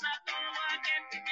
I've been it.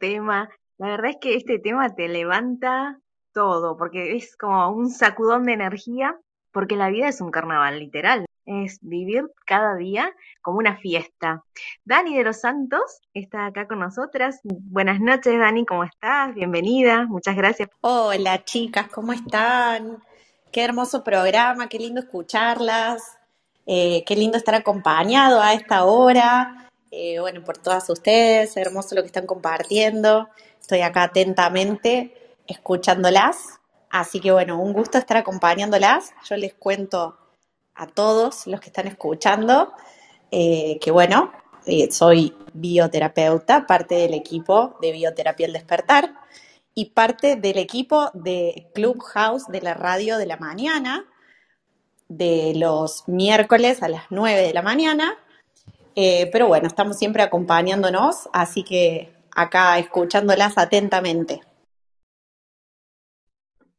Tema. La verdad es que este tema te levanta todo, porque es como un sacudón de energía, porque la vida es un carnaval, literal. Es vivir cada día como una fiesta. Dani de los Santos está acá con nosotras. Buenas noches, Dani, ¿cómo estás? Bienvenida, muchas gracias. Hola, chicas, ¿cómo están? Qué hermoso programa, qué lindo escucharlas, eh, qué lindo estar acompañado a esta hora. Eh, bueno, por todas ustedes, hermoso lo que están compartiendo. Estoy acá atentamente escuchándolas. Así que bueno, un gusto estar acompañándolas. Yo les cuento a todos los que están escuchando eh, que bueno, eh, soy bioterapeuta, parte del equipo de Bioterapia El Despertar y parte del equipo de Clubhouse de la radio de la mañana, de los miércoles a las 9 de la mañana eh, pero bueno, estamos siempre acompañándonos, así que acá escuchándolas atentamente.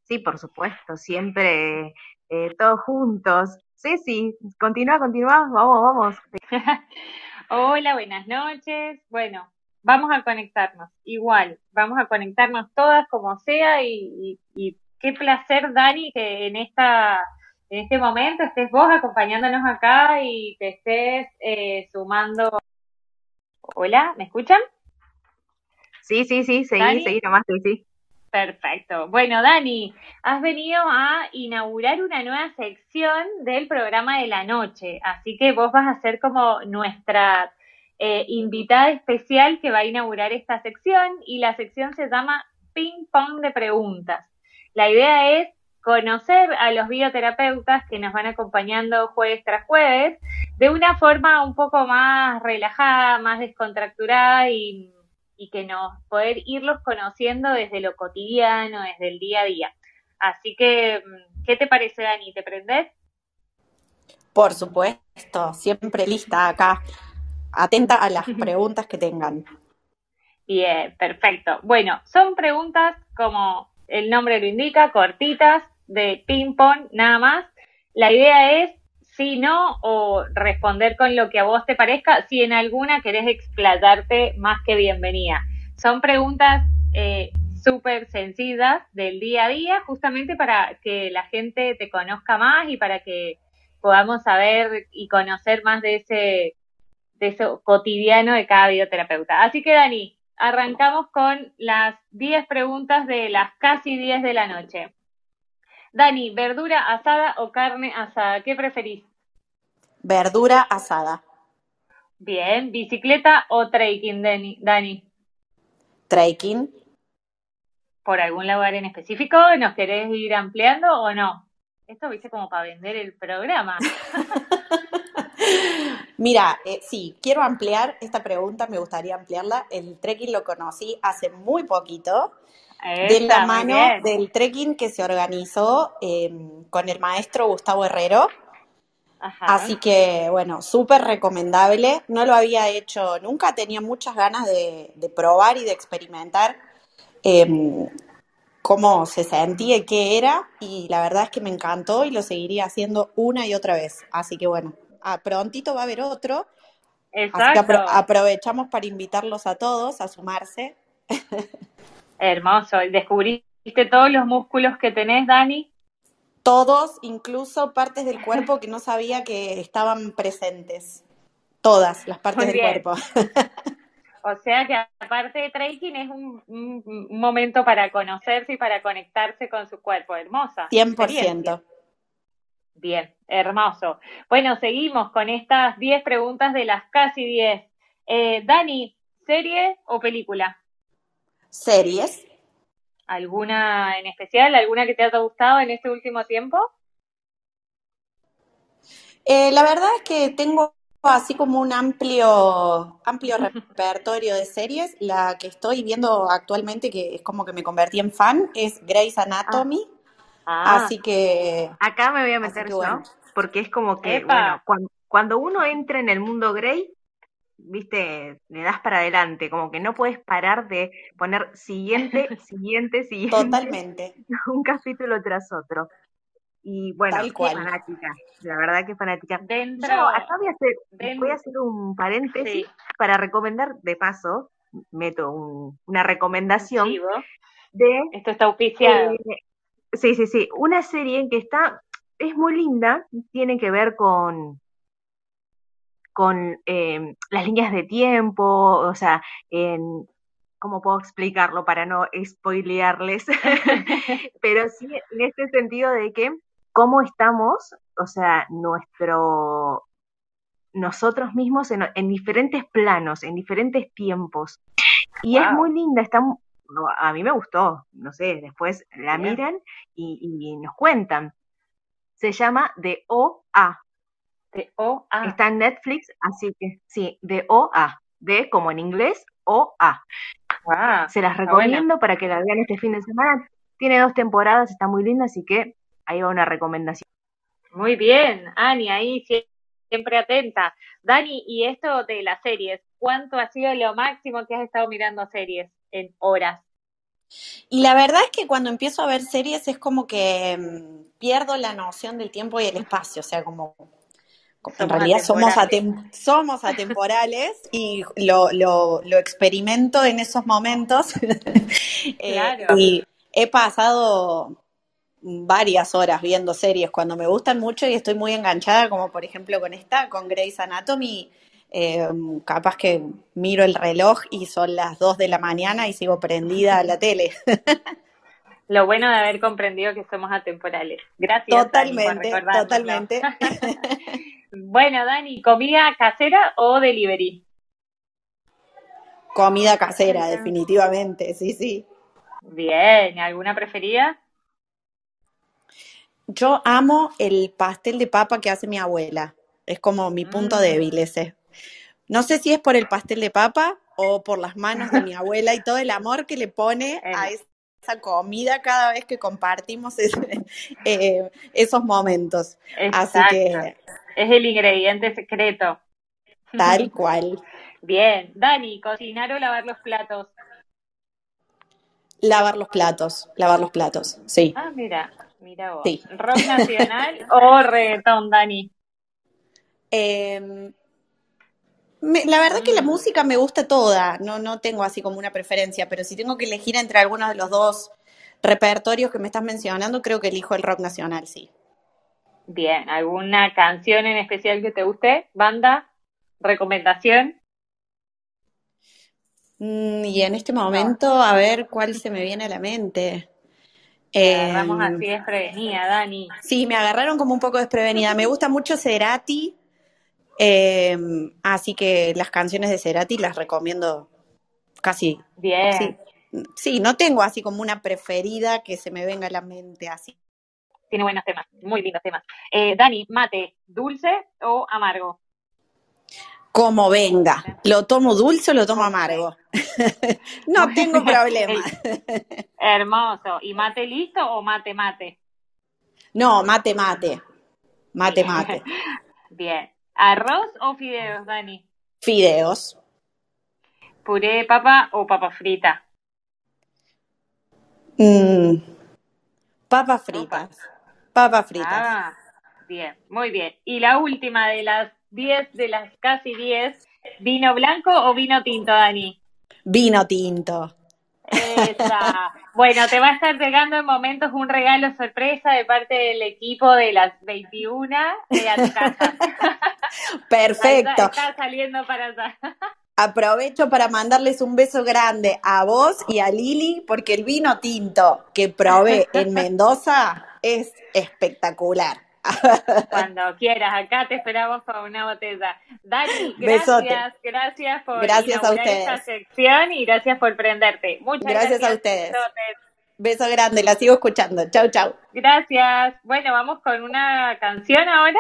Sí, por supuesto, siempre eh, todos juntos. Sí, sí, continúa, continúa, vamos, vamos. Hola, buenas noches. Bueno, vamos a conectarnos, igual, vamos a conectarnos todas como sea y, y qué placer, Dani, que en esta en este momento estés vos acompañándonos acá y te estés eh, sumando. Hola, ¿me escuchan? Sí, sí, sí, seguí, seguí nomás, sí, sí. Perfecto. Bueno, Dani, has venido a inaugurar una nueva sección del programa de la noche, así que vos vas a ser como nuestra eh, invitada especial que va a inaugurar esta sección y la sección se llama Ping Pong de Preguntas. La idea es conocer a los bioterapeutas que nos van acompañando jueves tras jueves de una forma un poco más relajada, más descontracturada y, que nos poder irlos conociendo desde lo cotidiano, desde el día a día. Así que, ¿qué te parece, Dani? ¿Te prendés? Por supuesto, siempre lista acá, atenta a las preguntas que tengan. Bien, perfecto. Bueno, son preguntas como el nombre lo indica, cortitas, de ping-pong nada más. La idea es sí, no, o responder con lo que a vos te parezca. Si en alguna querés explayarte, más que bienvenida. Son preguntas eh, súper sencillas del día a día, justamente para que la gente te conozca más y para que podamos saber y conocer más de ese, de eso cotidiano de cada bioterapeuta. Así que, Dani, arrancamos con las 10 preguntas de las casi 10 de la noche. Dani, ¿verdura asada o carne asada? ¿Qué preferís? Verdura asada. Bien, ¿bicicleta o trekking, Dani? Trekking. ¿Por algún lugar en específico? ¿Nos querés ir ampliando o no? Esto viste como para vender el programa. Mira, eh, sí, quiero ampliar esta pregunta, me gustaría ampliarla. El trekking lo conocí hace muy poquito de la mano del trekking que se organizó em, con el maestro Gustavo Herrero. Así que, bueno, súper recomendable. No lo había hecho nunca, tenía muchas ganas de, probar y de experimentar em, cómo se sentía y qué era. Y la verdad es que me encantó y lo seguiría haciendo una y otra vez. Así que, bueno, a prontito va a haber otro. Así que aprovechamos para invitarlos a todos a sumarse. Hermoso. ¿Descubriste todos los músculos que tenés, Dani? Todos, incluso partes del cuerpo que no sabía que estaban presentes. Todas las partes del cuerpo. O sea que aparte de trekking es un, momento para conocerse y para conectarse con su cuerpo. Hermosa. 100%. Bien, hermoso. Bueno, seguimos con estas 10 preguntas de las casi 10. Eh, Dani, ¿serie o película? Series. ¿Alguna en especial? ¿Alguna que te haya gustado en este último tiempo? Eh, la verdad es que tengo así como un amplio, amplio repertorio de series. La que estoy viendo actualmente, que es como que me convertí en fan, es Grey's Anatomy. Ah. Así que. Acá me voy a meter yo, porque es como que, bueno, cuando, cuando, uno entra en el mundo Grey, viste, le das para adelante, como que no puedes parar de poner siguiente, siguiente, siguiente. Totalmente. Un capítulo tras otro. Y bueno, fanática, la verdad que fanática. Dentro, acá voy a hacer, voy a hacer un paréntesis para recomendar, de paso, meto una recomendación de... Esto está auspiciado. Eh, sí, sí, sí, una serie que está, es muy linda, tiene que ver con con em, las líneas de tiempo, o sea, en, ¿cómo puedo explicarlo para no spoilearles? Pero sí en este sentido de que cómo estamos, o sea, nuestro, nosotros mismos en, diferentes planos, en diferentes tiempos. Y es muy linda, está, a mí me gustó, no sé, después la miran y, y nos cuentan. Se llama De O a, de O A. Está en Netflix, así que sí, de O A. De como en inglés, O A. Se las recomiendo para que la vean este fin de semana. Tiene dos temporadas, está muy linda, así que ahí va una recomendación. Muy bien, Ani, ahí siempre atenta. Dani, y esto de las series, ¿cuánto ha sido lo máximo que has estado mirando series en horas? Y la verdad es que cuando empiezo a ver series es como que mm, pierdo la noción del tiempo y el espacio, o sea, como en realidad somos, somos atemporales y lo, lo, lo, experimento en esos momentos. Eh, y he pasado varias horas viendo series cuando me gustan mucho y estoy muy enganchada, como por ejemplo con esta, con Grey's Anatomy. Eh, capaz que miro el reloj y son las 2 de la mañana y sigo prendida a la tele. Lo bueno de haber comprendido que somos atemporales. Gracias. Totalmente, totalmente. Bueno, Dani, ¿comida casera o delivery? Comida casera, definitivamente, sí, sí. Bien, ¿alguna preferida? Yo amo el pastel de papa que hace mi abuela. Es como mi punto mm. débil ese. No sé si es por el pastel de papa o por las manos de mi abuela y todo el amor que le pone a esa comida cada vez que compartimos eh, esos momentos. Así que es el ingrediente secreto. Tal cual. Bien. Dani, ¿cocinar o lavar los platos? Lavar los platos, lavar los platos, sí. Ah, mira, mira vos. ¿Rock nacional o reggaetón, Dani? Em, la verdad que la mm. música me gusta toda, no, no tengo así como una preferencia, pero si tengo que elegir entre algunos de los dos repertorios que me estás mencionando, creo que elijo el rock nacional, sí. Bien, ¿alguna canción en especial que te guste? ¿Banda? ¿Recomendación? Mm, y en este momento, a ver cuál se me viene a la mente. agarramos así em, desprevenida, Dani. Sí, me agarraron como un poco desprevenida. Me gusta mucho Cerati, em, así que las canciones de Cerati las recomiendo casi. Bien. sí, no tengo así como una preferida que se me venga a la mente así tiene buenos temas, muy lindos temas. Eh, Dani, mate, ¿dulce o amargo? Como venga. ¿Lo tomo dulce o lo tomo amargo? no tengo problema. Hermoso. ¿Y mate listo o mate mate? No, mate mate. Mate mate. Bien. ¿Arroz o fideos, Dani? Fideos. ¿Puré de papa o papa frita? Mm, papas fritas. Papas fritas. Ah, bien, muy bien. Y la última de las 10, de las casi 10, ¿vino blanco o vino tinto, Dani? Vino tinto. Esa. Bueno, te va a estar llegando en momentos un regalo sorpresa de parte del equipo de las 21 de a tu casa. Perfecto. Está, saliendo para allá. Aprovecho para mandarles un beso grande a vos y a Lili, porque el vino tinto que probé en Mendoza es espectacular. Cuando quieras, acá te esperamos para una botella. Dani, gracias, gracias por gracias a ustedes. esta sección y gracias por prenderte. Muchas gracias. Gracias a ustedes. Beso grande, la sigo escuchando. Chau, chau. Gracias. Bueno, vamos con una canción ahora.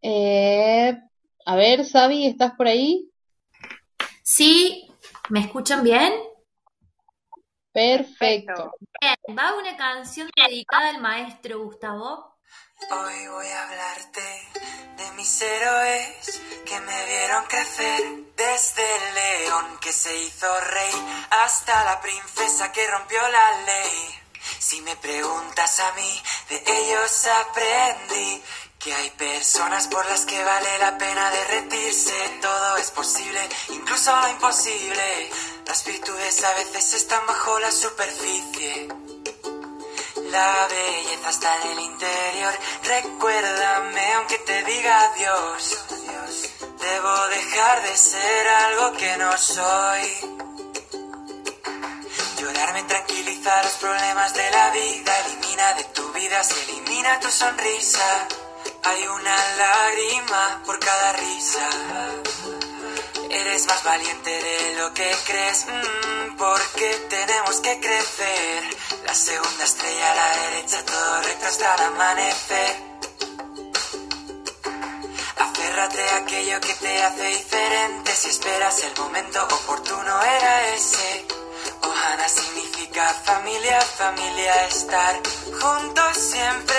Eh, a ver, Sabi, ¿estás por ahí? Sí, ¿me escuchan bien? Perfecto. Bien, va una canción dedicada al maestro Gustavo. Hoy voy a hablarte de mis héroes que me vieron crecer desde el león que se hizo rey hasta la princesa que rompió la ley. Si me preguntas a mí, de ellos aprendí que hay personas por las que vale la pena derretirse. Todo es posible, incluso lo imposible. Las virtudes a veces están bajo la superficie. La belleza está en el interior. Recuérdame aunque te diga adiós. Debo dejar de ser algo que no soy. Llorarme tranquiliza los problemas de la vida. Elimina de tu vida, se elimina tu sonrisa. Hay una lágrima por cada risa. Eres más valiente de lo que crees, mm, porque tenemos que crecer. La segunda estrella a la derecha, todo recto hasta amanecer. Aférrate a aquello que te hace diferente. Si esperas el momento oportuno, era ese. Ohana significa familia, familia, estar juntos siempre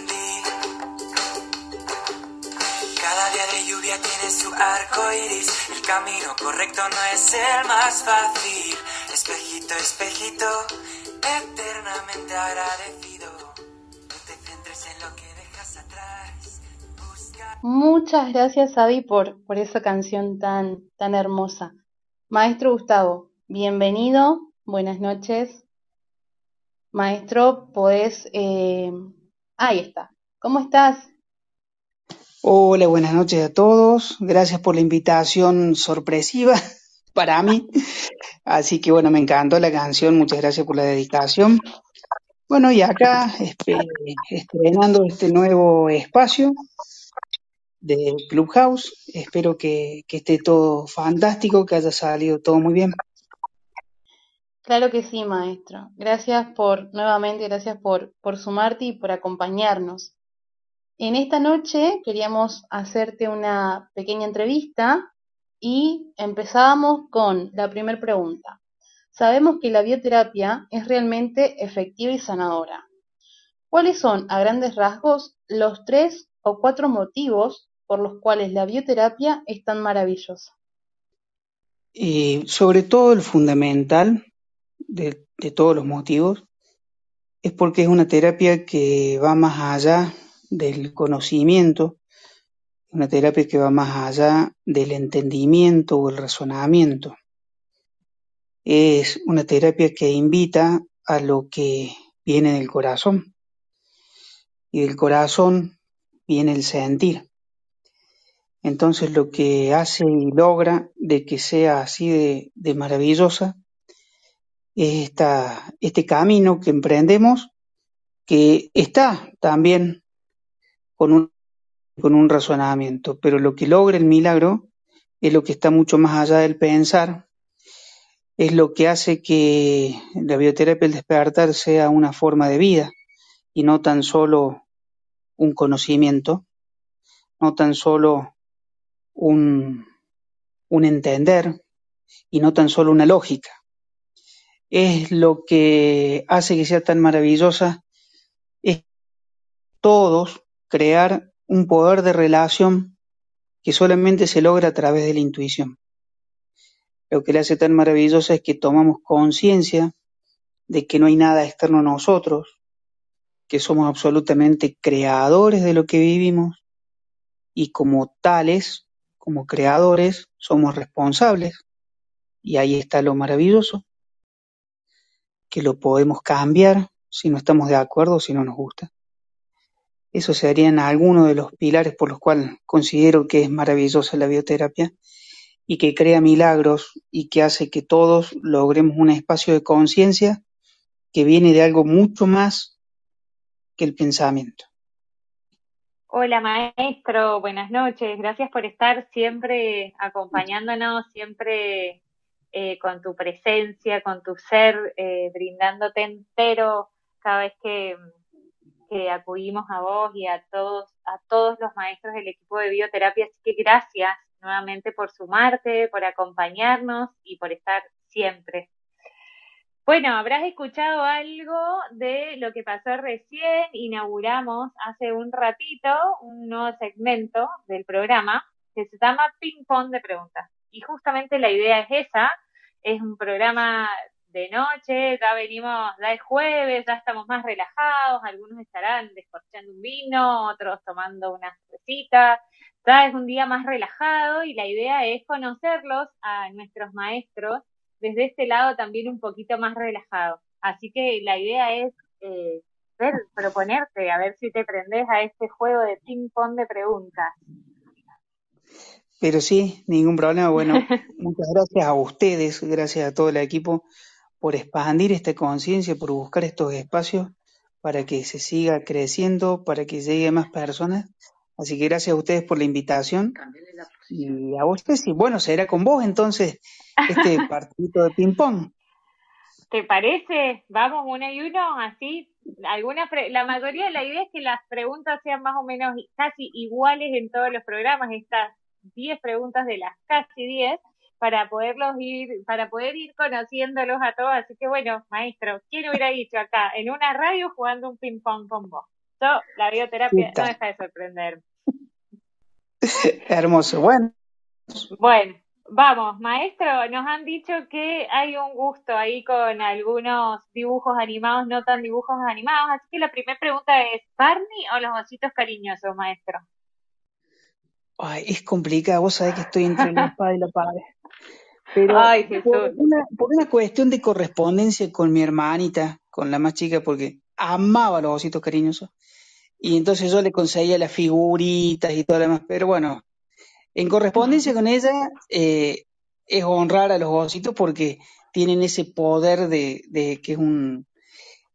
cada día de lluvia tiene su arco iris. El camino correcto no es el más fácil. Espejito, espejito, eternamente agradecido. No te centres en lo que dejas atrás. Muchas gracias, Avi, por, por esa canción tan, tan hermosa. Maestro Gustavo, bienvenido. Buenas noches. Maestro, podés. Eh... Ahí está. ¿Cómo estás? Hola, buenas noches a todos. Gracias por la invitación sorpresiva para mí. Así que bueno, me encantó la canción. Muchas gracias por la dedicación. Bueno, y acá este, estrenando este nuevo espacio de Clubhouse. Espero que, esté todo fantástico, que haya salido todo muy bien. Claro que sí, maestro. Gracias por, nuevamente, gracias por sumarte y por acompañarnos. En esta noche queríamos hacerte una pequeña entrevista y empezábamos con la primera pregunta. Sabemos que la bioterapia es realmente efectiva y sanadora. ¿Cuáles son, a grandes rasgos, los tres o cuatro motivos por los cuales la bioterapia es tan maravillosa? Sobre todo el fundamental de, de todos los motivos es porque es una terapia que va más allá del conocimiento, una terapia que va más allá del entendimiento o el razonamiento. Es una terapia que invita a lo que viene del corazón. Y del corazón viene el sentir. Entonces lo que hace y logra de que sea así de, maravillosa es esta, este camino que emprendemos, que está también con un, con un razonamiento, pero lo que logra el milagro es lo que está mucho más allá del pensar, es lo que hace que la bioterapia, el despertar, sea una forma de vida y no tan solo un conocimiento, no tan solo un, un entender y no tan solo una lógica. Es lo que hace que sea tan maravillosa, es todos crear un poder de relación que solamente se logra a través de la intuición. Lo que le hace tan maravillosa es que tomamos conciencia de que no hay nada externo a nosotros, que somos absolutamente creadores de lo que vivimos y como tales, como creadores, somos responsables. Y ahí está lo maravilloso, que lo podemos cambiar si no estamos de acuerdo si no nos gusta. Eso serían algunos de los pilares por los cuales considero que es maravillosa la bioterapia y que crea milagros y que hace que todos logremos un espacio de conciencia que viene de algo mucho más que el pensamiento. Hola maestro, buenas noches. Gracias por estar siempre acompañándonos, siempre eh, con tu presencia, con tu ser, eh, brindándote entero cada vez que, que acudimos a vos y a todos, a todos los maestros del equipo de bioterapia. Así que gracias nuevamente por sumarte, por acompañarnos y por estar siempre. Bueno, habrás escuchado algo de lo que pasó recién. Inauguramos hace un ratito un nuevo segmento del programa que se llama Ping Pong de Preguntas. Y justamente la idea es esa. Es un programa de noche, ya venimos, ya es jueves, ya estamos más relajados, algunos estarán descorchando un vino, otros tomando una cervecita, ya es un día más relajado y la idea es conocerlos a nuestros maestros desde este lado también un poquito más relajado. Así que la idea es eh, ver, proponerte, a ver si te prendes a este juego de ping-pong de preguntas. Pero sí, ningún problema. Bueno, muchas gracias a ustedes, gracias a todo el equipo por expandir esta conciencia, por buscar estos espacios para que se siga creciendo, para que llegue más personas. Así que gracias a ustedes por la invitación. Y a ustedes, y bueno, será con vos entonces este partidito de ping-pong. ¿Te parece? Vamos uno y uno, así. Alguna la mayoría de la idea es que las preguntas sean más o menos casi iguales en todos los programas, estas 10 preguntas de las casi 10 para poderlos ir, para poder ir conociéndolos a todos. Así que bueno, maestro, ¿quién hubiera dicho acá en una radio jugando un ping pong con vos? Yo, la bioterapia no deja de sorprender. Hermoso, bueno. Bueno, vamos, maestro, nos han dicho que hay un gusto ahí con algunos dibujos animados, no tan dibujos animados, así que la primera pregunta es, ¿Barney o los ositos cariñosos, maestro? Ay, es complicado, vos sabés que estoy entre la espada y la pared. Pero por, una, por una cuestión de correspondencia con mi hermanita, con la más chica, porque amaba los ositos cariñosos, y entonces yo le conseguía las figuritas y todo lo demás, pero bueno, en correspondencia con ella eh, es honrar a los ositos porque tienen ese poder de, de que es un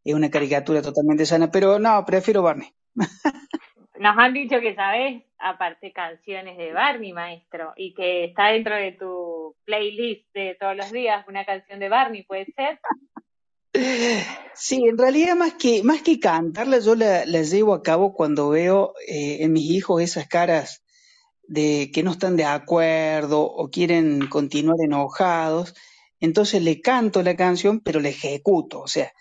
es una caricatura totalmente sana, pero no, prefiero Barney. Nos han dicho que sabes, aparte, canciones de Barney, maestro, y que está dentro de tu playlist de todos los días una canción de Barney, ¿puede ser? Sí, en realidad más que, más que cantarla, yo la, llevo a cabo cuando veo eh, en mis hijos esas caras de que no están de acuerdo o quieren continuar enojados. Entonces le canto la canción, pero la ejecuto. O sea,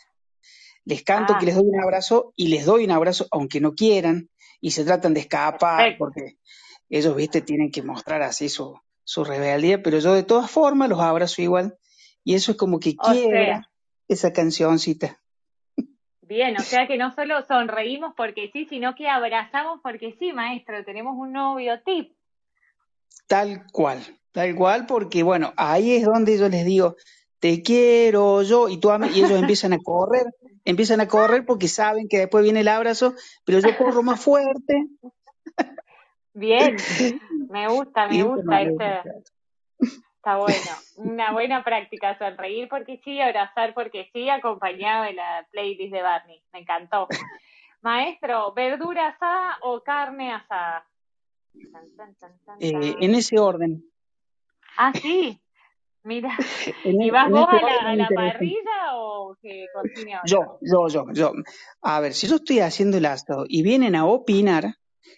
les canto que ah. les doy un abrazo y les doy un abrazo aunque no quieran y se tratan de escapar porque ellos, viste, tienen que mostrar así su, su rebeldía, pero yo de todas formas los abrazo igual y eso es como que quiero esa cancioncita. Bien, o sea que no solo sonreímos porque sí, sino que abrazamos porque sí, maestro, tenemos un novio tip. Tal cual, tal cual, porque bueno, ahí es donde yo les digo, te quiero yo, y, tú, y ellos empiezan a correr, empiezan a correr porque saben que después viene el abrazo, pero yo corro más fuerte. Bien, Me gusta, me gusta este. Está bueno. Una buena práctica, sonreír porque sí, abrazar porque sí, acompañado de la playlist de Barney. Me encantó. Maestro, ¿verdura asada o carne asada? Eh, en ese orden. Ah, sí. Mira, ¿y vas vos a la, parrilla o que cocine Yo, yo, yo, yo. A ver, si yo estoy haciendo el asado y vienen a opinar,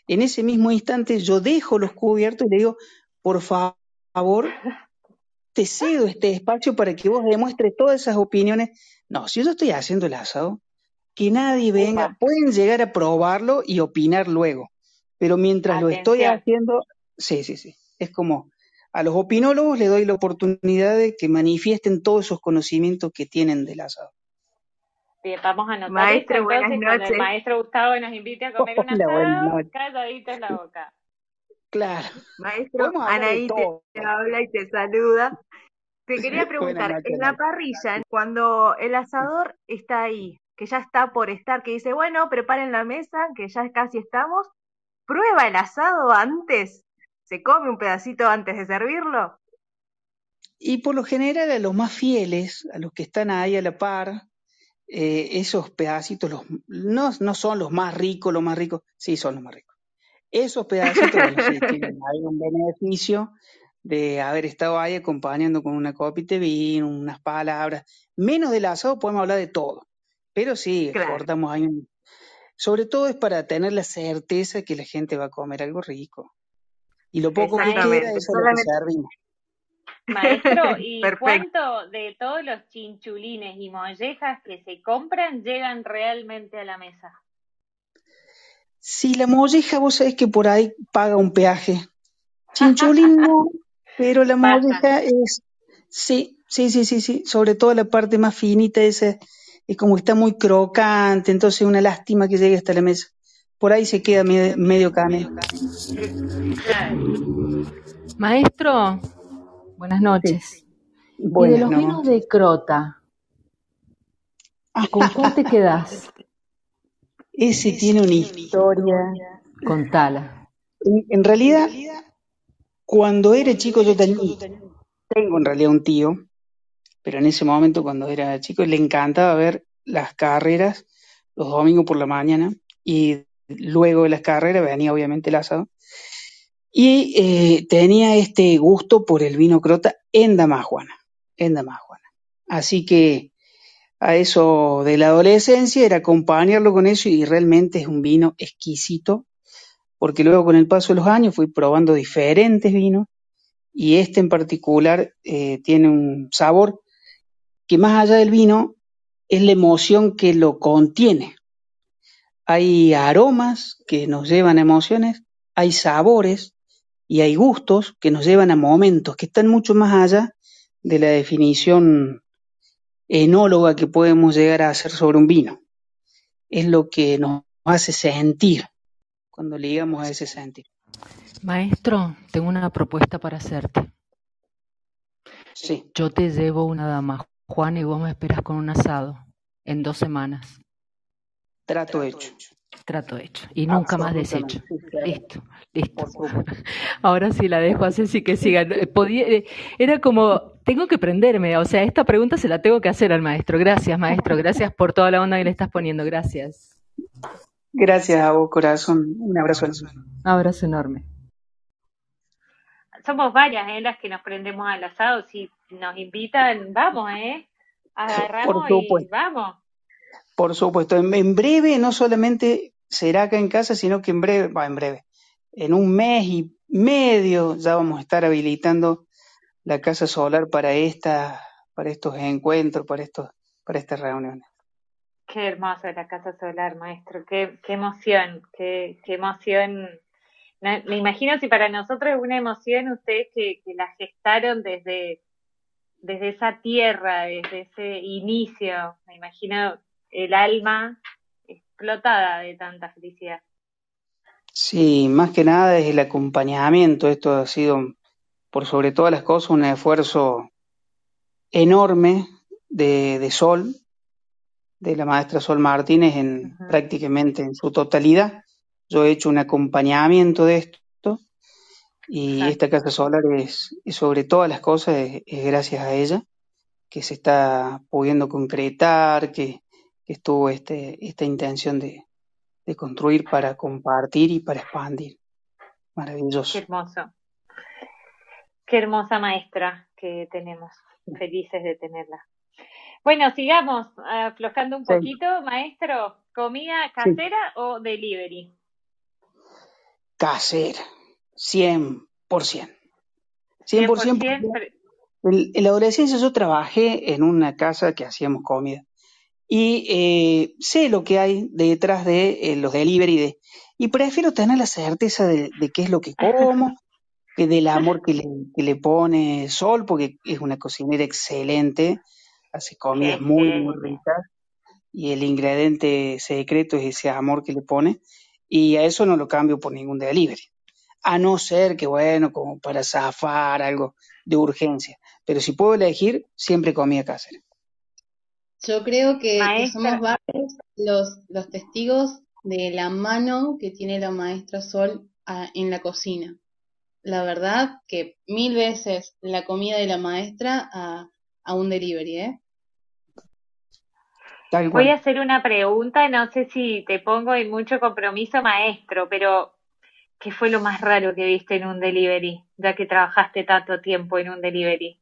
en ese mismo instante yo dejo los cubiertos y le digo, por favor, te cedo este espacio para que vos demuestres todas esas opiniones. No, si yo estoy haciendo el asado, que nadie venga, pueden llegar a probarlo y opinar luego, pero mientras lo estoy haciendo, sí, sí, sí, es como a los opinólogos les doy la oportunidad de que manifiesten todos esos conocimientos que tienen del asado. Bien, vamos a anotar maestro, buenas noches. cuando el maestro Gustavo nos invite a comer un asado, calladito en la boca. Claro. Maestro, Anaí te, habla y te saluda. Te quería preguntar, en la parrilla, cuando el asador está ahí, que ya está por estar, que dice, bueno, preparen la mesa, que ya casi estamos, ¿prueba el asado antes? ¿Se come un pedacito antes de servirlo? Y por lo general a los más fieles, a los que están ahí a la par, eh, esos pedacitos los, no, no son los más ricos, los más ricos, sí son los más ricos. Esos pedacitos, bueno, sí, tienen ahí un beneficio de haber estado ahí acompañando con una copita de vino, unas palabras. Menos del asado podemos hablar de todo. Pero sí, cortamos ahí Sobre todo es para tener la certeza que la gente va a comer algo rico. Y lo poco que queda es lo que servimos. Maestro, ¿y cuánto de todos los chinchulines y mollejas que se compran llegan realmente a la mesa? Si la molleja, vos sabés que por ahí paga un peaje. Chinchulín no, pero la molleja es, sí, sí, sí, sí, sí, sobre todo la parte más finita esa, es como está muy crocante, entonces es una lástima que llegue hasta la mesa. Por ahí se queda medio, medio Maestro, buenas noches. y de los vinos de Crota, ¿con cuál te quedas? Ese tiene una historia. Contala. En, en realidad, cuando era chico yo tenía, tengo en realidad un tío, pero en ese momento cuando era chico le encantaba ver las carreras los domingos por la mañana y luego de las carreras venía obviamente el asado y eh, tenía este gusto por el vino crota en Damajuana, en Damajuana. Así que a eso de la adolescencia era acompañarlo con eso y realmente es un vino exquisito, porque luego con el paso de los años fui probando diferentes vinos y este en particular eh, tiene un sabor que más allá del vino es la emoción que lo contiene. Hay aromas que nos llevan a emociones, hay sabores y hay gustos que nos llevan a momentos que están mucho más allá de la definición enóloga que podemos llegar a hacer sobre un vino. Es lo que nos hace sentir cuando ligamos a ese sentir. Maestro, tengo una propuesta para hacerte. Sí. Yo te llevo una dama, Juan, y vos me esperas con un asado en dos semanas. Trato hecho. Trato hecho. Y nunca más deshecho. Listo, listo. Ahora sí la dejo a Ceci que siga. Podía, eh, era como, tengo que prenderme. O sea, esta pregunta se la tengo que hacer al maestro. Gracias, maestro. Gracias por toda la onda que le estás poniendo. Gracias. Gracias a vos, corazón. Un abrazo enorme. Un abrazo enorme. Somos varias ¿eh? las que nos prendemos al asado. Si nos invitan, vamos, ¿eh? Agarramos y vamos. Por supuesto, en, breve no solamente será acá en casa, sino que en breve, va, en breve, en un mes y medio ya vamos a estar habilitando la casa solar para esta, para estos encuentros, para estos, para estas reuniones. Qué hermosa la casa solar, maestro, qué, qué emoción, qué, qué emoción. Me imagino si para nosotros es una emoción ustedes que, que la gestaron desde, desde esa tierra, desde ese inicio, me imagino el alma explotada de tanta felicidad. Sí, más que nada es el acompañamiento. Esto ha sido, por sobre todas las cosas, un esfuerzo enorme de, Sol, de la maestra Sol Martínez, en prácticamente en su totalidad. Yo he hecho un acompañamiento de esto Y esta casa solar es, sobre todas las cosas, es, gracias a ella que se está pudiendo concretar, que, estuvo este, esta intención de, de construir para compartir y para expandir. Maravilloso. Qué hermoso. Qué hermosa maestra que tenemos. Felices de tenerla. Bueno, sigamos aflojando un poquito, maestro. ¿Comida casera o delivery? Casera, 100%. 100%. 100%. En la adolescencia yo trabajé en una casa que hacíamos comida y eh, sé lo que hay detrás de eh, los delivery de, y prefiero tener la certeza de, qué es lo que como, que del amor que le, que le, pone Sol, porque es una cocinera excelente, hace comidas muy, muy ricas y el ingrediente secreto es ese amor que le pone y a eso no lo cambio por ningún delivery. A no ser que, bueno, como para zafar algo de urgencia. Pero si puedo elegir, siempre comía casera. Yo creo que, somos varios los, los testigos de la mano que tiene la maestra Sol en la cocina. La verdad que mil veces la comida de la maestra a, a un delivery, ¿eh? Voy a hacer una pregunta, no sé si te pongo en mucho compromiso, maestro, pero ¿qué fue lo más raro que viste en un delivery, ya que trabajaste tanto tiempo en un delivery?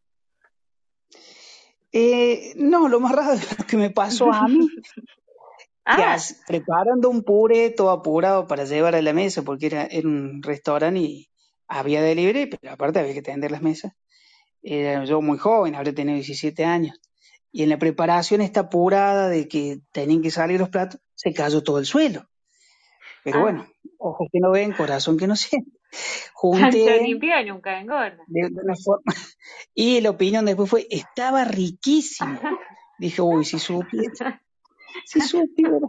Eh, no, lo más raro que me pasó a mí. ah. preparando un puré todo apurado para llevar a la mesa, porque era, era un restaurante y había delivery, pero aparte había que tender las mesas. Era yo muy joven, habría tenido 17 años. Y en la preparación esta apurada de que tenían que salir los platos, se cayó todo el suelo. Pero ah. bueno, ojos que no ven, corazón que no siente. Junté. limpio nunca engorda. De, una forma. Y la opinión después fue, estaba riquísimo. Dije, uy, si supiera. Si supiera.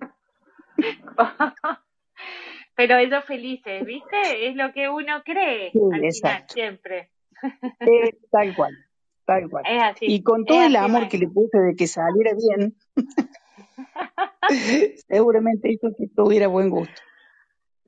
Pero ellos felices, ¿viste? Es lo que uno cree sí, al final, siempre. tal cual, tal cual. Es así, y con todo el amor que le puse de que saliera bien, seguramente hizo que tuviera buen gusto.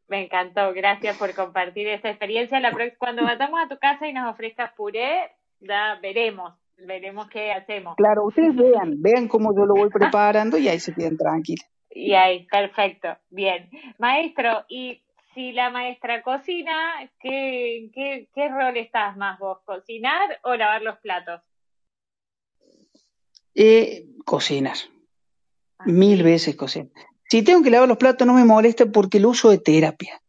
Me encantó, gracias por compartir esta experiencia. La cuando vayamos a tu casa y nos ofrezcas puré, ya veremos, veremos qué hacemos. Claro, ustedes vean, vean cómo yo lo voy preparando y ahí se quedan tranquilos. Y ahí, perfecto, bien. Maestro, y si la maestra cocina, ¿qué, qué, qué rol estás más vos? ¿Cocinar o lavar los platos? Eh, cocinar. Ah, Mil veces cocinar. Si tengo que lavar los platos no me molesta porque el uso de terapia.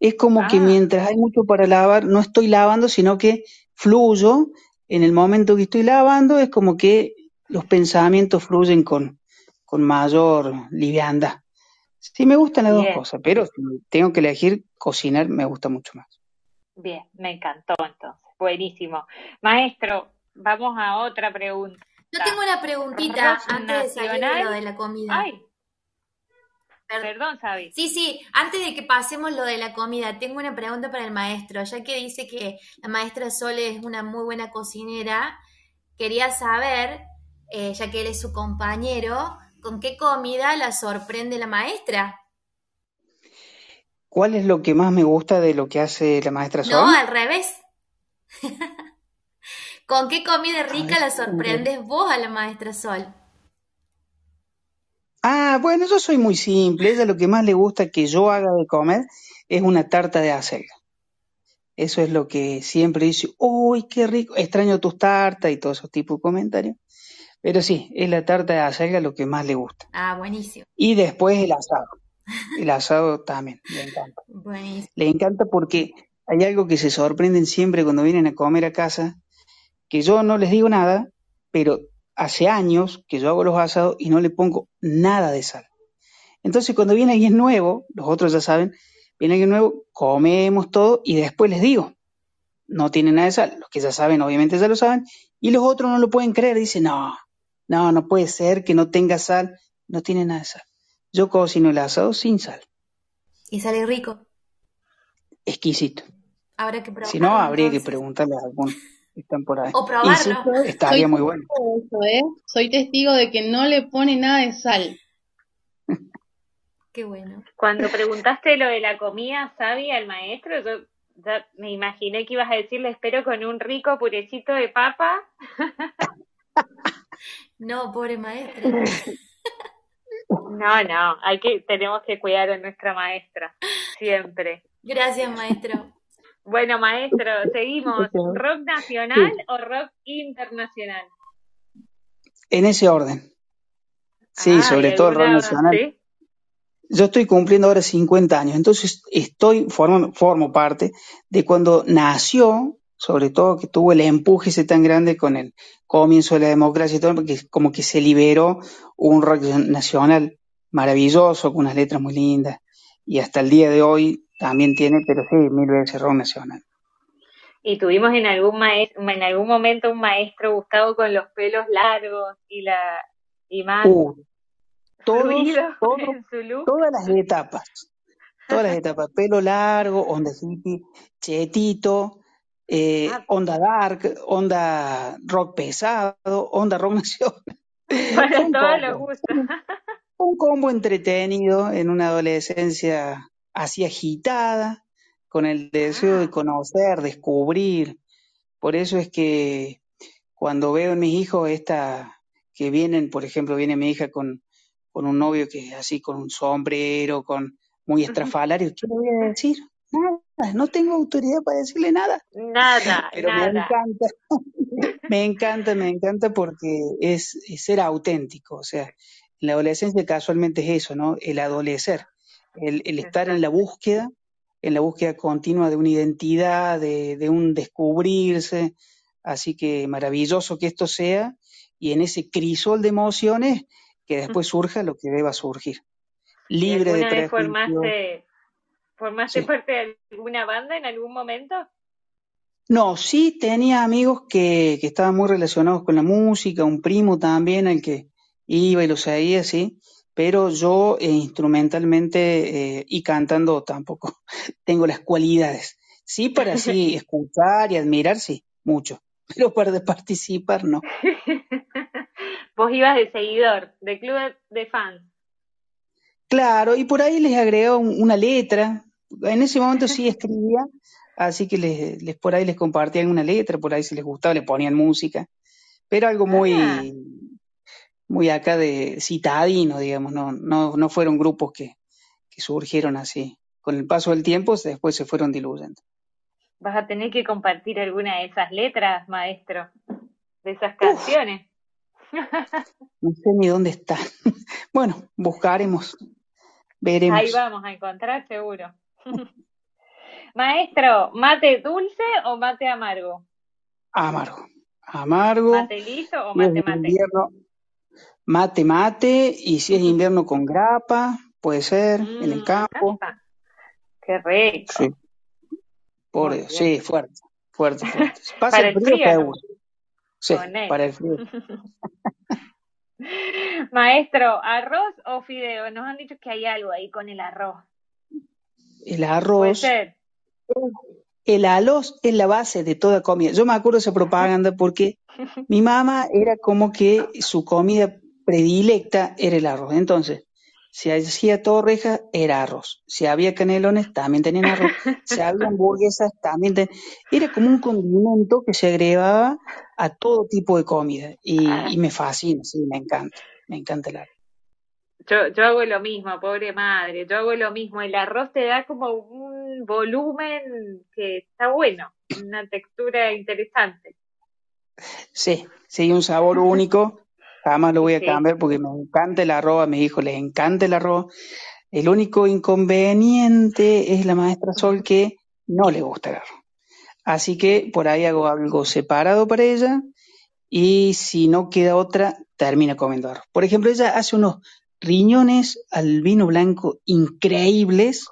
Es como que ah. mientras hay mucho para lavar, no estoy lavando, sino que fluyo. En el momento que estoy lavando, es como que los pensamientos fluyen con, con mayor liviandad. Sí, me gustan las dos cosas, pero si tengo que elegir cocinar, me gusta mucho más. Bien, me encantó entonces. Buenísimo. Maestro, vamos a otra pregunta. Yo tengo una preguntita antes de salir de lo de la comida. Ay, Perdón, Sabi. Sí, sí, antes de que pasemos lo de la comida, tengo una pregunta para el maestro, ya que dice que la maestra Sole es una muy buena cocinera, quería saber, eh, ya que él es su compañero, ¿con qué comida la sorprende la maestra? ¿Cuál es lo que más me gusta de lo que hace la maestra Sol? No, al revés. ¿Con qué comida rica la sorprendes vos a la maestra Sol? Ah, bueno, yo soy muy simple. Ella lo que más le gusta que yo haga de comer es una tarta de acelga. Eso es lo que siempre dice, uy, qué rico, extraño tus tartas y todos esos tipos de comentarios. Pero sí, es la tarta de acelga lo que más le gusta. Ah, buenísimo. Y después el asado. El asado también, le encanta. Buenísimo. Le encanta porque hay algo que se sorprenden siempre cuando vienen a comer a casa, que yo no les digo nada, pero hace años que yo hago los asados y no le pongo nada de sal. Entonces cuando viene alguien nuevo, los otros ya saben, viene alguien nuevo, comemos todo y después les digo, no tiene nada de sal. Los que ya saben, obviamente ya lo saben, y los otros no lo pueden creer, dicen, no, no, no puede ser que no tenga sal, no tiene nada de sal. Yo cocino el asado sin sal. ¿Y sale rico? Exquisito. Habrá que Si no, habría que preguntarle a algún están por ahí. O probarlo. estaría muy bueno. ¿eh? Soy testigo de que no le pone nada de sal. Qué bueno. Cuando preguntaste lo de la comida, sabía el maestro, yo Ya me imaginé que ibas a decirle espero con un rico purecito de papa. No, pobre maestra. No, no, hay que, tenemos que cuidar a nuestra maestra, siempre. Gracias, maestro. Bueno, maestro, seguimos. ¿Rock nacional o rock internacional? En ese orden. Sí, Ah, sobre ¿y todo el rock nacional. sí? Yo estoy cumpliendo ahora 50 años, entonces estoy, formo, formo parte de cuando nació, sobre todo que tuvo el empuje ese tan grande con el comienzo de la democracia y todo, porque como que se liberó un rock nacional maravilloso, con unas letras muy lindas, y hasta el día de hoy también tiene, pero sí, mil veces rock nacional. Y tuvimos en algún maestro, en algún momento un maestro Gustavo con los pelos largos y la y más Uh, todos, en su look. todas las etapas, todas las etapas, pelo largo, onda hippie, chetito, eh, Ah. onda dark, onda rock pesado, onda rock nacional. Para todos los gustos. un combo entretenido en una adolescencia así agitada, con el deseo de Ah. conocer, descubrir. Por eso es que cuando veo en mis hijos esta, que vienen, por ejemplo, viene mi hija con, con un novio que es así, con un sombrero, con muy estrafalario, ¿qué le voy a decir? Nada, no tengo autoridad para decirle nada. Nada, Pero me encanta, me encanta, me encanta porque es, es ser auténtico. O sea, en la adolescencia casualmente es eso, ¿no? El adolecer, el, el estar en la búsqueda, en la búsqueda continua de una identidad, de, de un descubrirse. Así que maravilloso que esto sea y en ese crisol de emociones que después surja lo que deba surgir. ¿Y Libre de prejuicios. formaste, formaste Sí. parte de alguna banda en algún momento? No, sí tenía amigos que, que estaban muy relacionados con la música, un primo también al que iba y lo seguía, sí, pero yo eh, instrumentalmente eh, y cantando tampoco tengo las cualidades. Sí, para así escuchar y admirar, sí, mucho, pero para participar, no. Vos ibas de seguidor, de club de, fans. Claro, y por ahí les agregaba un- una letra. En ese momento sí escribía, así que les, les por ahí les compartía alguna letra, por ahí si les gustaba le ponían música, pero algo Ah, muy, acá de citadino, digamos, no, no, no fueron grupos que, que surgieron así. Con el paso del tiempo después se fueron diluyendo. vas a tener que compartir alguna de esas letras, maestro, de esas canciones. No sé ni dónde están. Bueno, buscaremos, veremos. Ahí vamos a encontrar seguro. Maestro, ¿mate dulce o mate amargo? Amargo, amargo. ¿Mate liso o mate mate? invierno, mate mate, y si es invierno con grapa, puede ser, en el Mm, campo. grapa. Qué rico. Sí, por Dios, sí, fuerte, fuerte, fuerte. Pasa Para el el frío, frío, ¿no? seguro. Sí, para el frío. Maestro, ¿arroz o fideo? Nos han dicho que hay algo ahí con el arroz. El Puede arroz, ser. el arroz es la base de toda comida. Yo me acuerdo de esa propaganda porque mi mamá era como que su comida predilecta era el arroz. Entonces, si hacía torrejas, era arroz. Si había canelones, también tenían arroz. Si había hamburguesas, también tenían... Era como un condimento que se agregaba a todo tipo de comida. Y, y me fascina, sí, me encanta. Me encanta el arroz. Yo, yo hago lo mismo, pobre madre. Yo hago lo mismo. El arroz te da como un volumen que está bueno, una textura interesante. Sí, sí, un sabor único. Jamás lo voy a Sí. cambiar porque me encanta el arroz, a mis hijos les encanta el arroz. El único inconveniente es la maestra Sol que no le gusta el arroz. Así que por ahí hago algo separado para ella y si no queda otra, termina comiendo arroz. Por ejemplo, ella hace unos riñones al vino blanco increíbles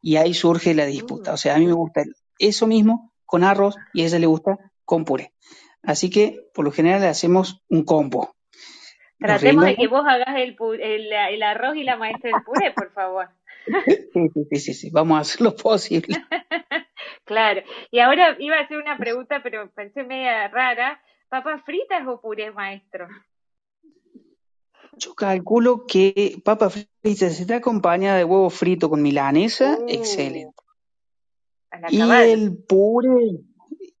y ahí surge la disputa. O sea, a mí me gusta eso mismo con arroz y a ella le gusta con puré. Así que por lo general le hacemos un combo. Tratemos de que vos hagas el, el, el arroz y la maestra del puré, por favor. Sí, sí, sí, sí, vamos a hacer lo posible. Claro. Y ahora iba a hacer una pregunta, pero pensé media rara. ¿Papas fritas o puré, maestro? Yo calculo que papa frita, si está acompañada de huevo frito con milanesa, Uh. excelente. y el puré,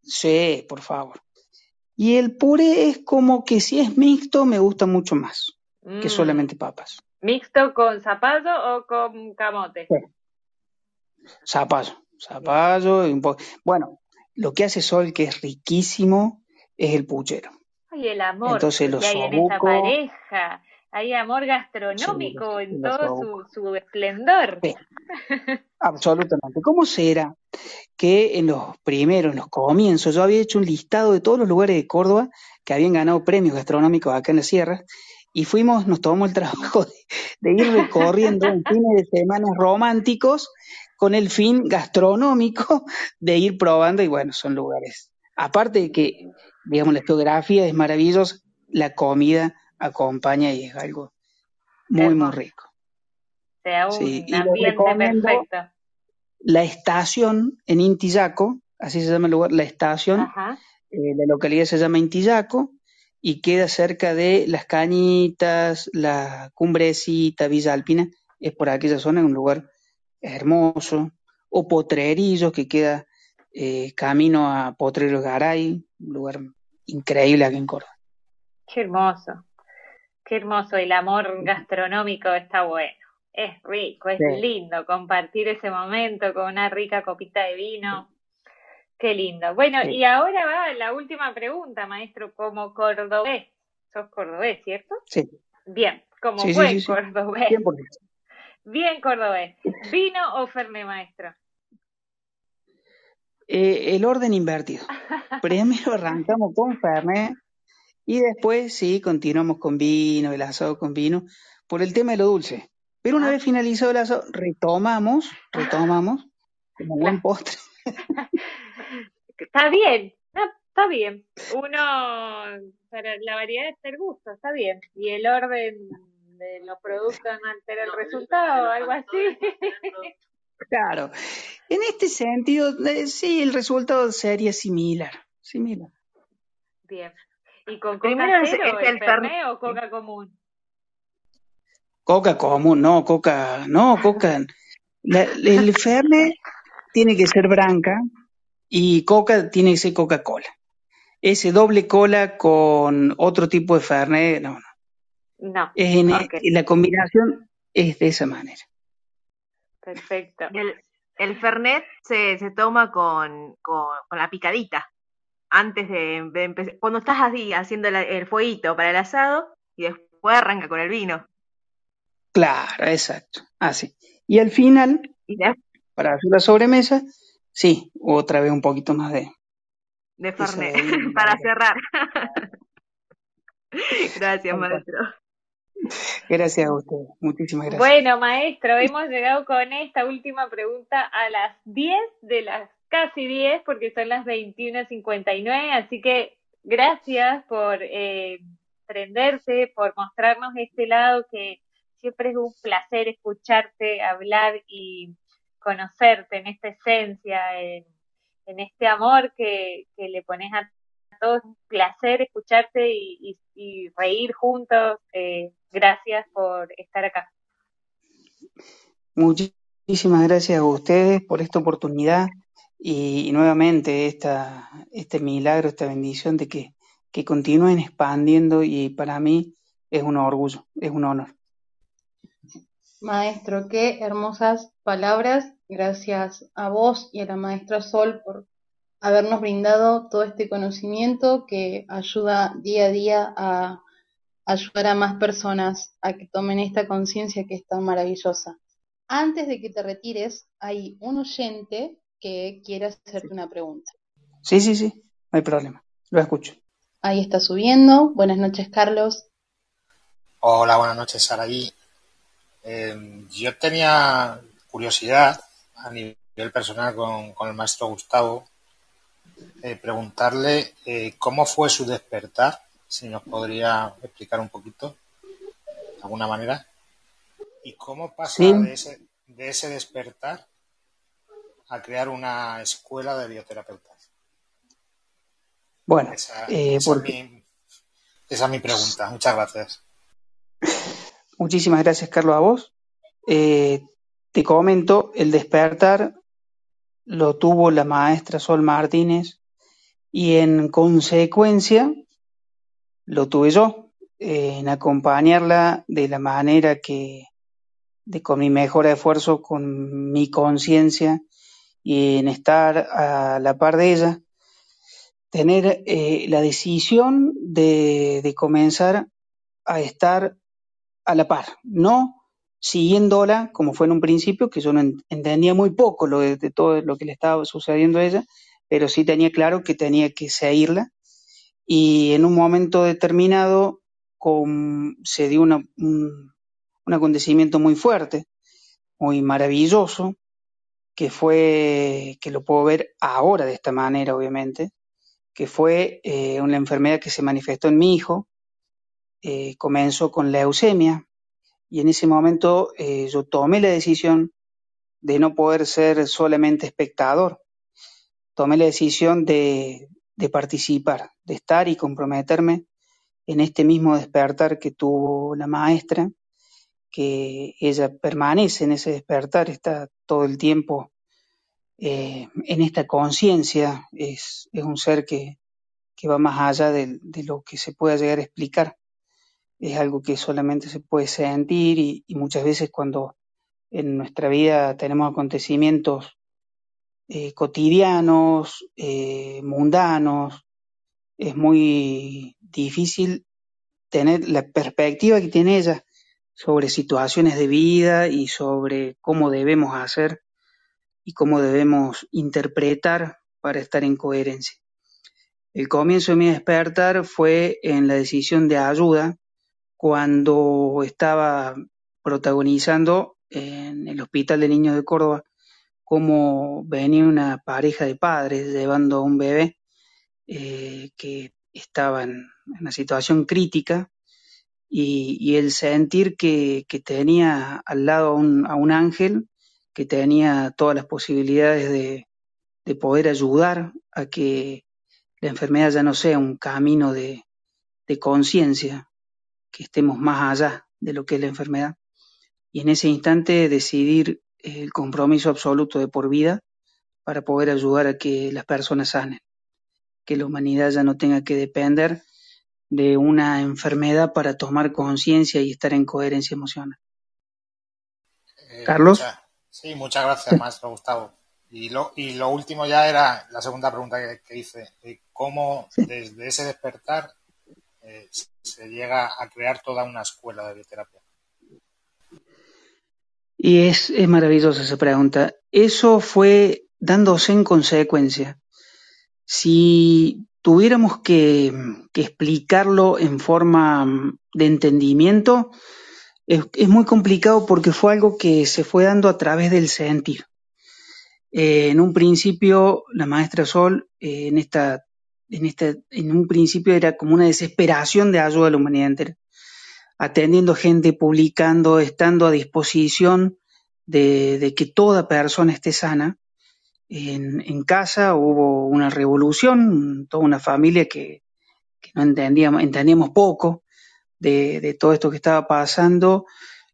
sí, por favor. Y el puré es como que si es mixto me gusta mucho más que Mm. solamente papas. ¿Mixto con zapallo o con camote? Zapallo, zapallo y un poco. Bueno, lo que hace Sol que es riquísimo es el puchero. Ay, el amor Entonces los hay en esa pareja. Hay amor gastronómico Sí, en todo su, su esplendor. Sí. Absolutamente. ¿Cómo será que en los primeros, en los comienzos, yo había hecho un listado de todos los lugares de Córdoba que habían ganado premios gastronómicos acá en las sierras y fuimos, nos tomamos el trabajo de, de ir recorriendo en fines de semana románticos con el fin gastronómico de ir probando y bueno, son lugares. Aparte de que, digamos, la geografía es maravillosa, la comida acompaña y es algo muy, muy rico. Sea, un Sí, ambiente perfecto. La estación en Intillaco, así se llama el lugar, la estación, Ajá. eh, la localidad se llama Intillaco y queda cerca de Las Cañitas, la Cumbrecita, Villa Alpina, es por aquella zona, es un lugar hermoso. O Potrerillos, que queda eh, camino a Potrero Garay, un lugar increíble aquí en Córdoba. Qué hermoso. Qué hermoso. El amor gastronómico está bueno. Es rico, es Sí. lindo compartir ese momento con una rica copita de vino. Qué lindo. Bueno, Sí. y ahora va la última pregunta, maestro. Como cordobés, sos cordobés, ¿cierto? Sí, Bien, como Sí, buen cordobés. 100%. Bien cordobés. ¿Vino o fernet, maestro? Eh, el orden invertido. Primero arrancamos con Fernet y después sí, continuamos con vino, el asado con vino, por el tema de lo dulce. Pero una Ah. vez finalizado el asado, retomamos, retomamos, como buen postre. Está bien, no, está bien. Uno, para la variedad está el gusto, está bien. Y el orden de los productos no altera el resultado, algo así. Claro. En este sentido, eh, sí, el resultado sería similar, similar. Bien. ¿Y con coca Primero es- cero, es el el o coca común? Coca común, no, coca, no, coca. La- el Fernet tiene que ser branca y coca tiene que ser Coca-Cola. Ese doble cola con otro tipo de Fernet, no, no. No. Es en- Ok. la combinación es de esa manera. Perfecto. El, el Fernet se, se toma con, con, con la picadita. Antes de, de empezar. Cuando estás así haciendo la- el fueguito para el asado y después arranca con el vino. Claro, exacto. Así. Y al final, para hacer la sobremesa, sí, otra vez un poquito más de, de Fernet. para cerrar. Gracias, maestro. Gracias a ustedes. Muchísimas gracias. Bueno, maestro, hemos llegado con esta última pregunta a las 10 de las casi 10, porque son las 21.59, así que gracias por eh, prenderse, por mostrarnos este lado que siempre es un placer escucharte, hablar y conocerte en esta esencia, en, este amor que, le pones a todos. Un placer escucharte y, reír juntos. Eh, gracias por estar acá. Muchísimas gracias a ustedes por esta oportunidad y, nuevamente este milagro, esta bendición de que, que continúen expandiendo y para mí es un orgullo, es un honor. Maestro, qué hermosas palabras. Gracias a vos y a la maestra Sol por habernos brindado todo este conocimiento que ayuda día a día a ayudar a más personas a que tomen esta conciencia que es tan maravillosa. Antes de que te retires, hay un oyente que quiere hacerte una pregunta. Sí, sí, sí, no hay problema. Lo escucho. Ahí está subiendo. Buenas noches, Carlos. Hola, buenas noches, Saraí. Eh, yo tenía curiosidad a nivel personal con, con el maestro Gustavo, eh, preguntarle eh, cómo fue su despertar, si nos podría explicar un poquito, de alguna manera, y cómo pasa Sí. de, ese, de ese despertar a crear una escuela de bioterapeutas. Bueno, Esa, eh, esa es mi, esa es mi pregunta. Muchas gracias. Muchísimas gracias, Carlos, a vos. Eh, te comento, el despertar lo tuvo la maestra Sol Martínez y en consecuencia lo tuve yo, en acompañarla de la manera que, de con mi mejor esfuerzo, con mi conciencia y en estar a la par de ella, tener eh, la decisión de, de comenzar a estar a la par, no siguiéndola como fue en un principio, que yo no entendía muy poco lo de, todo lo que le estaba sucediendo a ella, pero sí tenía claro que tenía que seguirla. Y en un momento determinado se dio un acontecimiento muy fuerte, muy maravilloso, que fue, que lo puedo ver ahora de esta manera, obviamente, que fue eh, una enfermedad que se manifestó en mi hijo, eh, comenzó con leucemia, y en ese momento eh, yo tomé la decisión de no poder ser solamente espectador, tomé la decisión de, de participar, de estar y comprometerme en este mismo despertar que tuvo la maestra, que ella permanece en ese despertar, está todo el tiempo eh, en esta conciencia, es, es, un ser que, que va más allá de, de, lo que se pueda llegar a explicar, es algo que solamente se puede sentir y, muchas veces cuando en nuestra vida tenemos acontecimientos eh, cotidianos, eh, mundanos, es muy difícil tener la perspectiva que tiene ella sobre situaciones de vida y sobre cómo debemos hacer y cómo debemos interpretar para estar en coherencia. El comienzo de mi despertar fue en la decisión de ayuda cuando estaba protagonizando en el Hospital de Niños de Córdoba cómo venía una pareja de padres llevando a un bebé eh, que estaba en una situación crítica y, y el sentir que, tenía al lado a un, a un, ángel que tenía todas las posibilidades de, de, poder ayudar a que la enfermedad ya no sea un camino de conciencia, que estemos más allá de lo que es la enfermedad. Y en ese instante decidir el compromiso absoluto de por vida para poder ayudar a que las personas sanen, que la humanidad ya no tenga que depender de una enfermedad para tomar conciencia y estar en coherencia emocional. Eh, Carlos. Mucha, sí, muchas gracias, maestro Gustavo. Y lo, y lo último ya era la segunda pregunta que, que hice, de cómo desde ese despertar eh, se llega a crear toda una escuela de bioterapia. Y es, es maravillosa esa pregunta. Eso fue dándose en consecuencia. Si tuviéramos que, que, explicarlo en forma de entendimiento, es, es, muy complicado porque fue algo que se fue dando a través del sentir. Eh, en un principio, la maestra Sol, eh, en, esta, en, esta, en un principio era como una desesperación de ayuda a la humanidad entera, atendiendo gente, publicando, estando a disposición de, que toda persona esté sana, en, casa hubo una revolución, toda una familia que, no entendíamos, entendíamos poco de, todo esto que estaba pasando.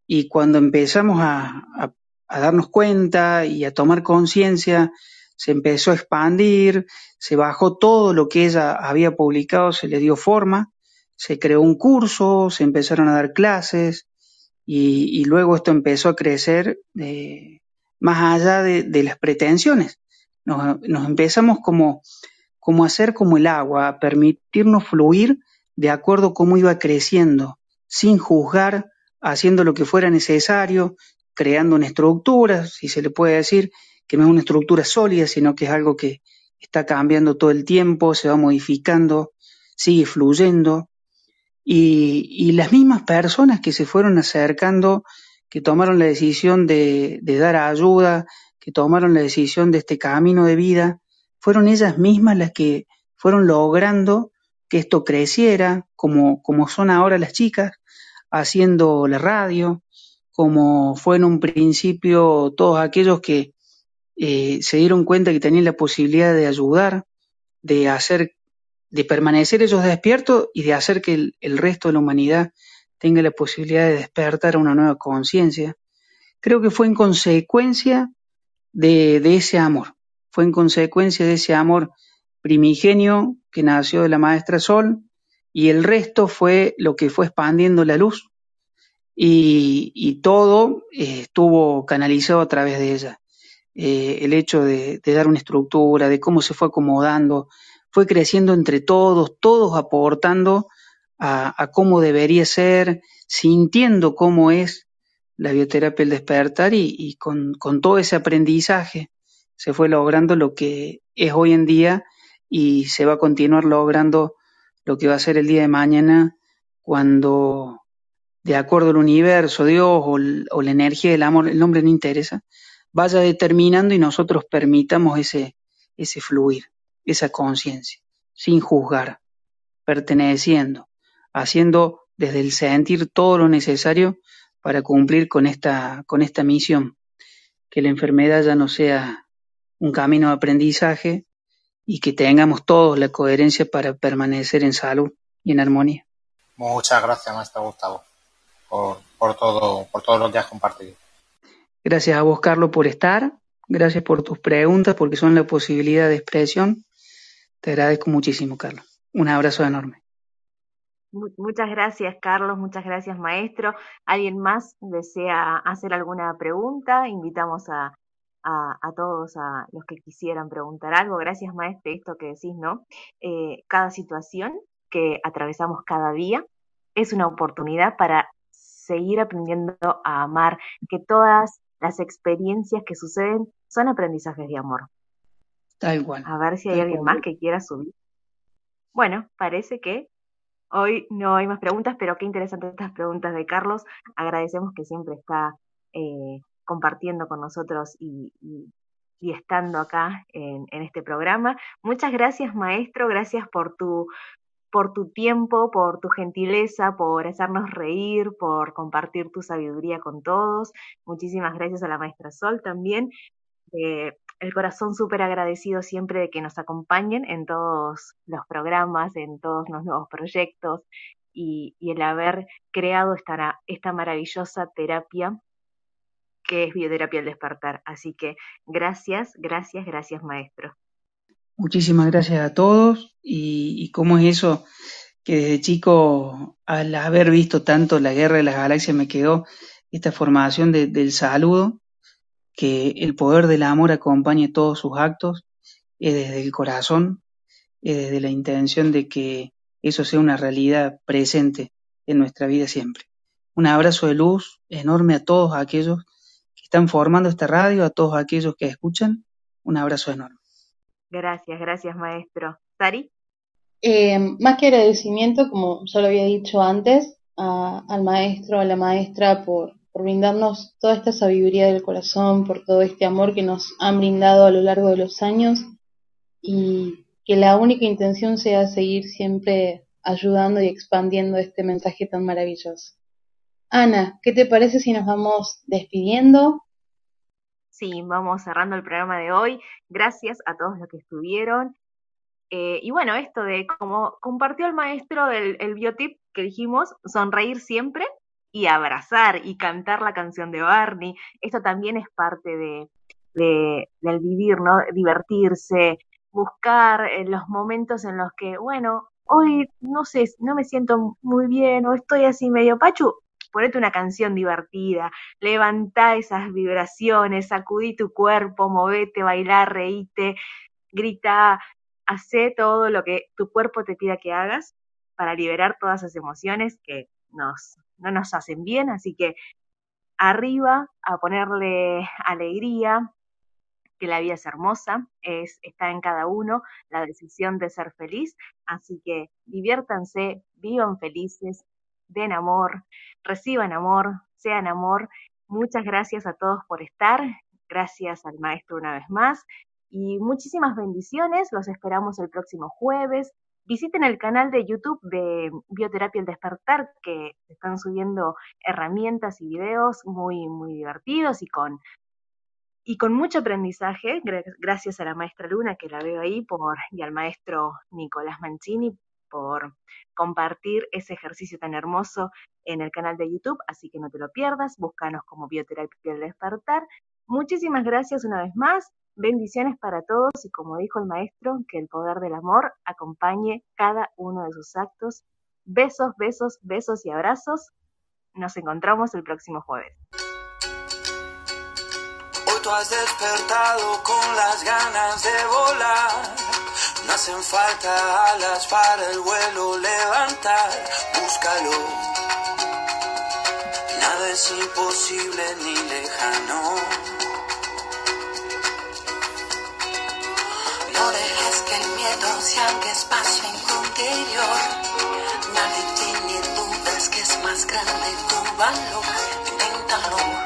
Y cuando empezamos a darnos cuenta y a tomar conciencia, se empezó a expandir, se bajó todo lo que ella había publicado, se le dio forma, se creó un curso, se empezaron a dar clases y, luego esto empezó a crecer eh, más allá de, las pretensiones. Nos, nos empezamos como, como a hacer como el agua, a permitirnos fluir de acuerdo a cómo iba creciendo, sin juzgar, haciendo lo que fuera necesario, creando una estructura, si se le puede decir, que no es una estructura sólida, sino que es algo que está cambiando todo el tiempo, se va modificando, sigue fluyendo. Y, las mismas personas que se fueron acercando, que tomaron la decisión de, de dar ayuda, que tomaron la decisión de este camino de vida, fueron ellas mismas las que fueron logrando que esto creciera, como, como son ahora las chicas, haciendo la radio, como fue en un principio todos aquellos que eh, se dieron cuenta que tenían la posibilidad de ayudar, de hacer, de permanecer ellos despiertos y de hacer que el, resto de la humanidad tenga la posibilidad de despertar una nueva conciencia. Creo que fue en consecuencia de, ese amor, fue en consecuencia de ese amor primigenio que nació de la maestra Sol y el resto fue lo que fue expandiendo la luz y, y todo eh, estuvo canalizado a través de ella. Eh, el hecho de, dar una estructura, de cómo se fue acomodando, fue creciendo entre todos, todos aportando a, cómo debería ser, sintiendo cómo es la bioterapia el despertar y, con, todo ese aprendizaje se fue logrando lo que es hoy en día y se va a continuar logrando lo que va a ser el día de mañana cuando de acuerdo al universo, Dios o, o la energía del amor, el nombre no interesa, vaya determinando y nosotros permitamos ese, ese fluir, esa conciencia, sin juzgar, perteneciendo, haciendo desde el sentir todo lo necesario para cumplir con esta, con esta misión, que la enfermedad ya no sea un camino de aprendizaje y que tengamos todos la coherencia para permanecer en salud y en armonía. Muchas gracias, maestro Gustavo, por, por, todo, por todo lo que has compartido. Gracias a vos, Carlos, por estar. Gracias por tus preguntas, porque son la posibilidad de expresión. Te agradezco muchísimo, Carlos. Un abrazo enorme. Muchas gracias, Carlos. Muchas gracias, maestro. ¿Alguien más desea hacer alguna pregunta? Invitamos a, a, todos a los que quisieran preguntar algo. Gracias, maestro, esto que decís, ¿no? Eh, cada situación que atravesamos cada día es una oportunidad para seguir aprendiendo a amar, que todas las experiencias que suceden son aprendizajes de amor. Tal cual. A ver si hay alguien más que quiera subir. Bueno, parece que hoy no hay más preguntas, pero qué interesantes estas preguntas de Carlos. Agradecemos que siempre está eh, compartiendo con nosotros y, y, y estando acá en, en, este programa. Muchas gracias, maestro. Gracias por tu, por tu tiempo, por tu gentileza, por hacernos reír, por compartir tu sabiduría con todos. Muchísimas gracias a la maestra Sol también. Eh, el corazón súper agradecido siempre de que nos acompañen en todos los programas, en todos los nuevos proyectos y, y el haber creado esta, esta maravillosa terapia que es bioterapia al despertar. Así que gracias, gracias, gracias maestro. Muchísimas gracias a todos y, y cómo es eso que desde chico al haber visto tanto la guerra de las galaxias me quedó esta formación de, del saludo que el poder del amor acompañe todos sus actos, es desde el corazón, es desde la intención de que eso sea una realidad presente en nuestra vida siempre. Un abrazo de luz enorme a todos aquellos que están formando esta radio, a todos aquellos que escuchan, un abrazo enorme. Gracias, gracias maestro. Sari. Eh, más que agradecimiento, como ya lo había dicho antes, a, al maestro, a la maestra por, por brindarnos toda esta sabiduría del corazón, por todo este amor que nos han brindado a lo largo de los años y que la única intención sea seguir siempre ayudando y expandiendo este mensaje tan maravilloso. Ana, ¿qué te parece si nos vamos despidiendo? Sí, vamos cerrando el programa de hoy. Gracias a todos los que estuvieron. Eh, y bueno, esto de como compartió el maestro del el biotip que dijimos, sonreír siempre, y abrazar y cantar la canción de Barney. Esto también es parte de, de, del vivir, ¿no? Divertirse, buscar en los momentos en los que, bueno, hoy no sé, no me siento muy bien o estoy así medio pachu, ponete una canción divertida, levantá esas vibraciones, sacudí tu cuerpo, movete, bailar, reíte, grita, hacé todo lo que tu cuerpo te pida que hagas para liberar todas esas emociones que nos, no nos hacen bien, así que arriba a ponerle alegría, que la vida es hermosa, es, está en cada uno la decisión de ser feliz, así que diviértanse, vivan felices, den amor, reciban amor, sean amor. Muchas gracias a todos por estar, gracias al maestro una vez más. Y muchísimas bendiciones, los esperamos el próximo jueves. Visiten el canal de YouTube de Bioterapia El Despertar, que están subiendo herramientas y videos muy, muy divertidos y con, y con mucho aprendizaje, gracias a la maestra Luna, que la veo ahí, por, y al maestro Nicolás Mancini por compartir ese ejercicio tan hermoso en el canal de YouTube, así que no te lo pierdas, búscanos como Bioterapia El Despertar. Muchísimas gracias una vez más, Bendiciones para todos y como dijo el maestro, que el poder del amor acompañe cada uno de sus actos. Besos, besos, besos y abrazos. Nos encontramos el próximo jueves. Hoy tú has despertado con las ganas de volar. Hacen falta alas para el vuelo levantar. Búscalo. Nada es imposible ni lejano. No dejes que el miedo se haga espacio en interior. Nadie tiene dudas que es más grande tu valor. Inténtalo.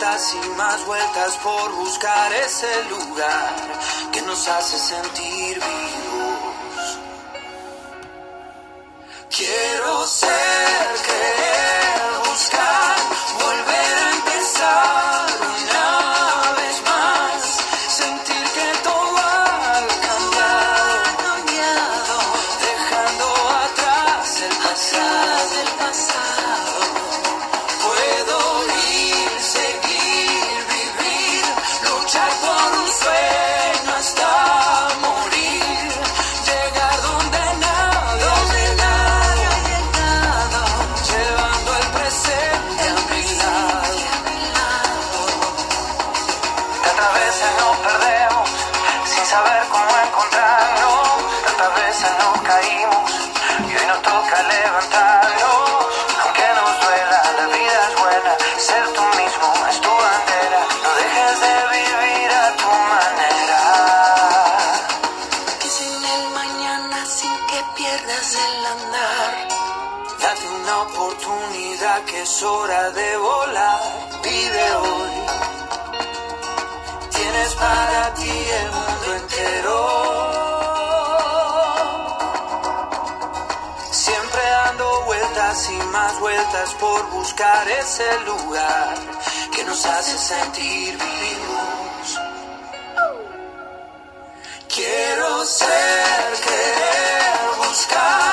Y más vueltas por buscar ese lugar que nos hace sentir vivos. Quiero ser, por buscar ese lugar que nos hace sentir vivos. Quiero ser, querer, buscar.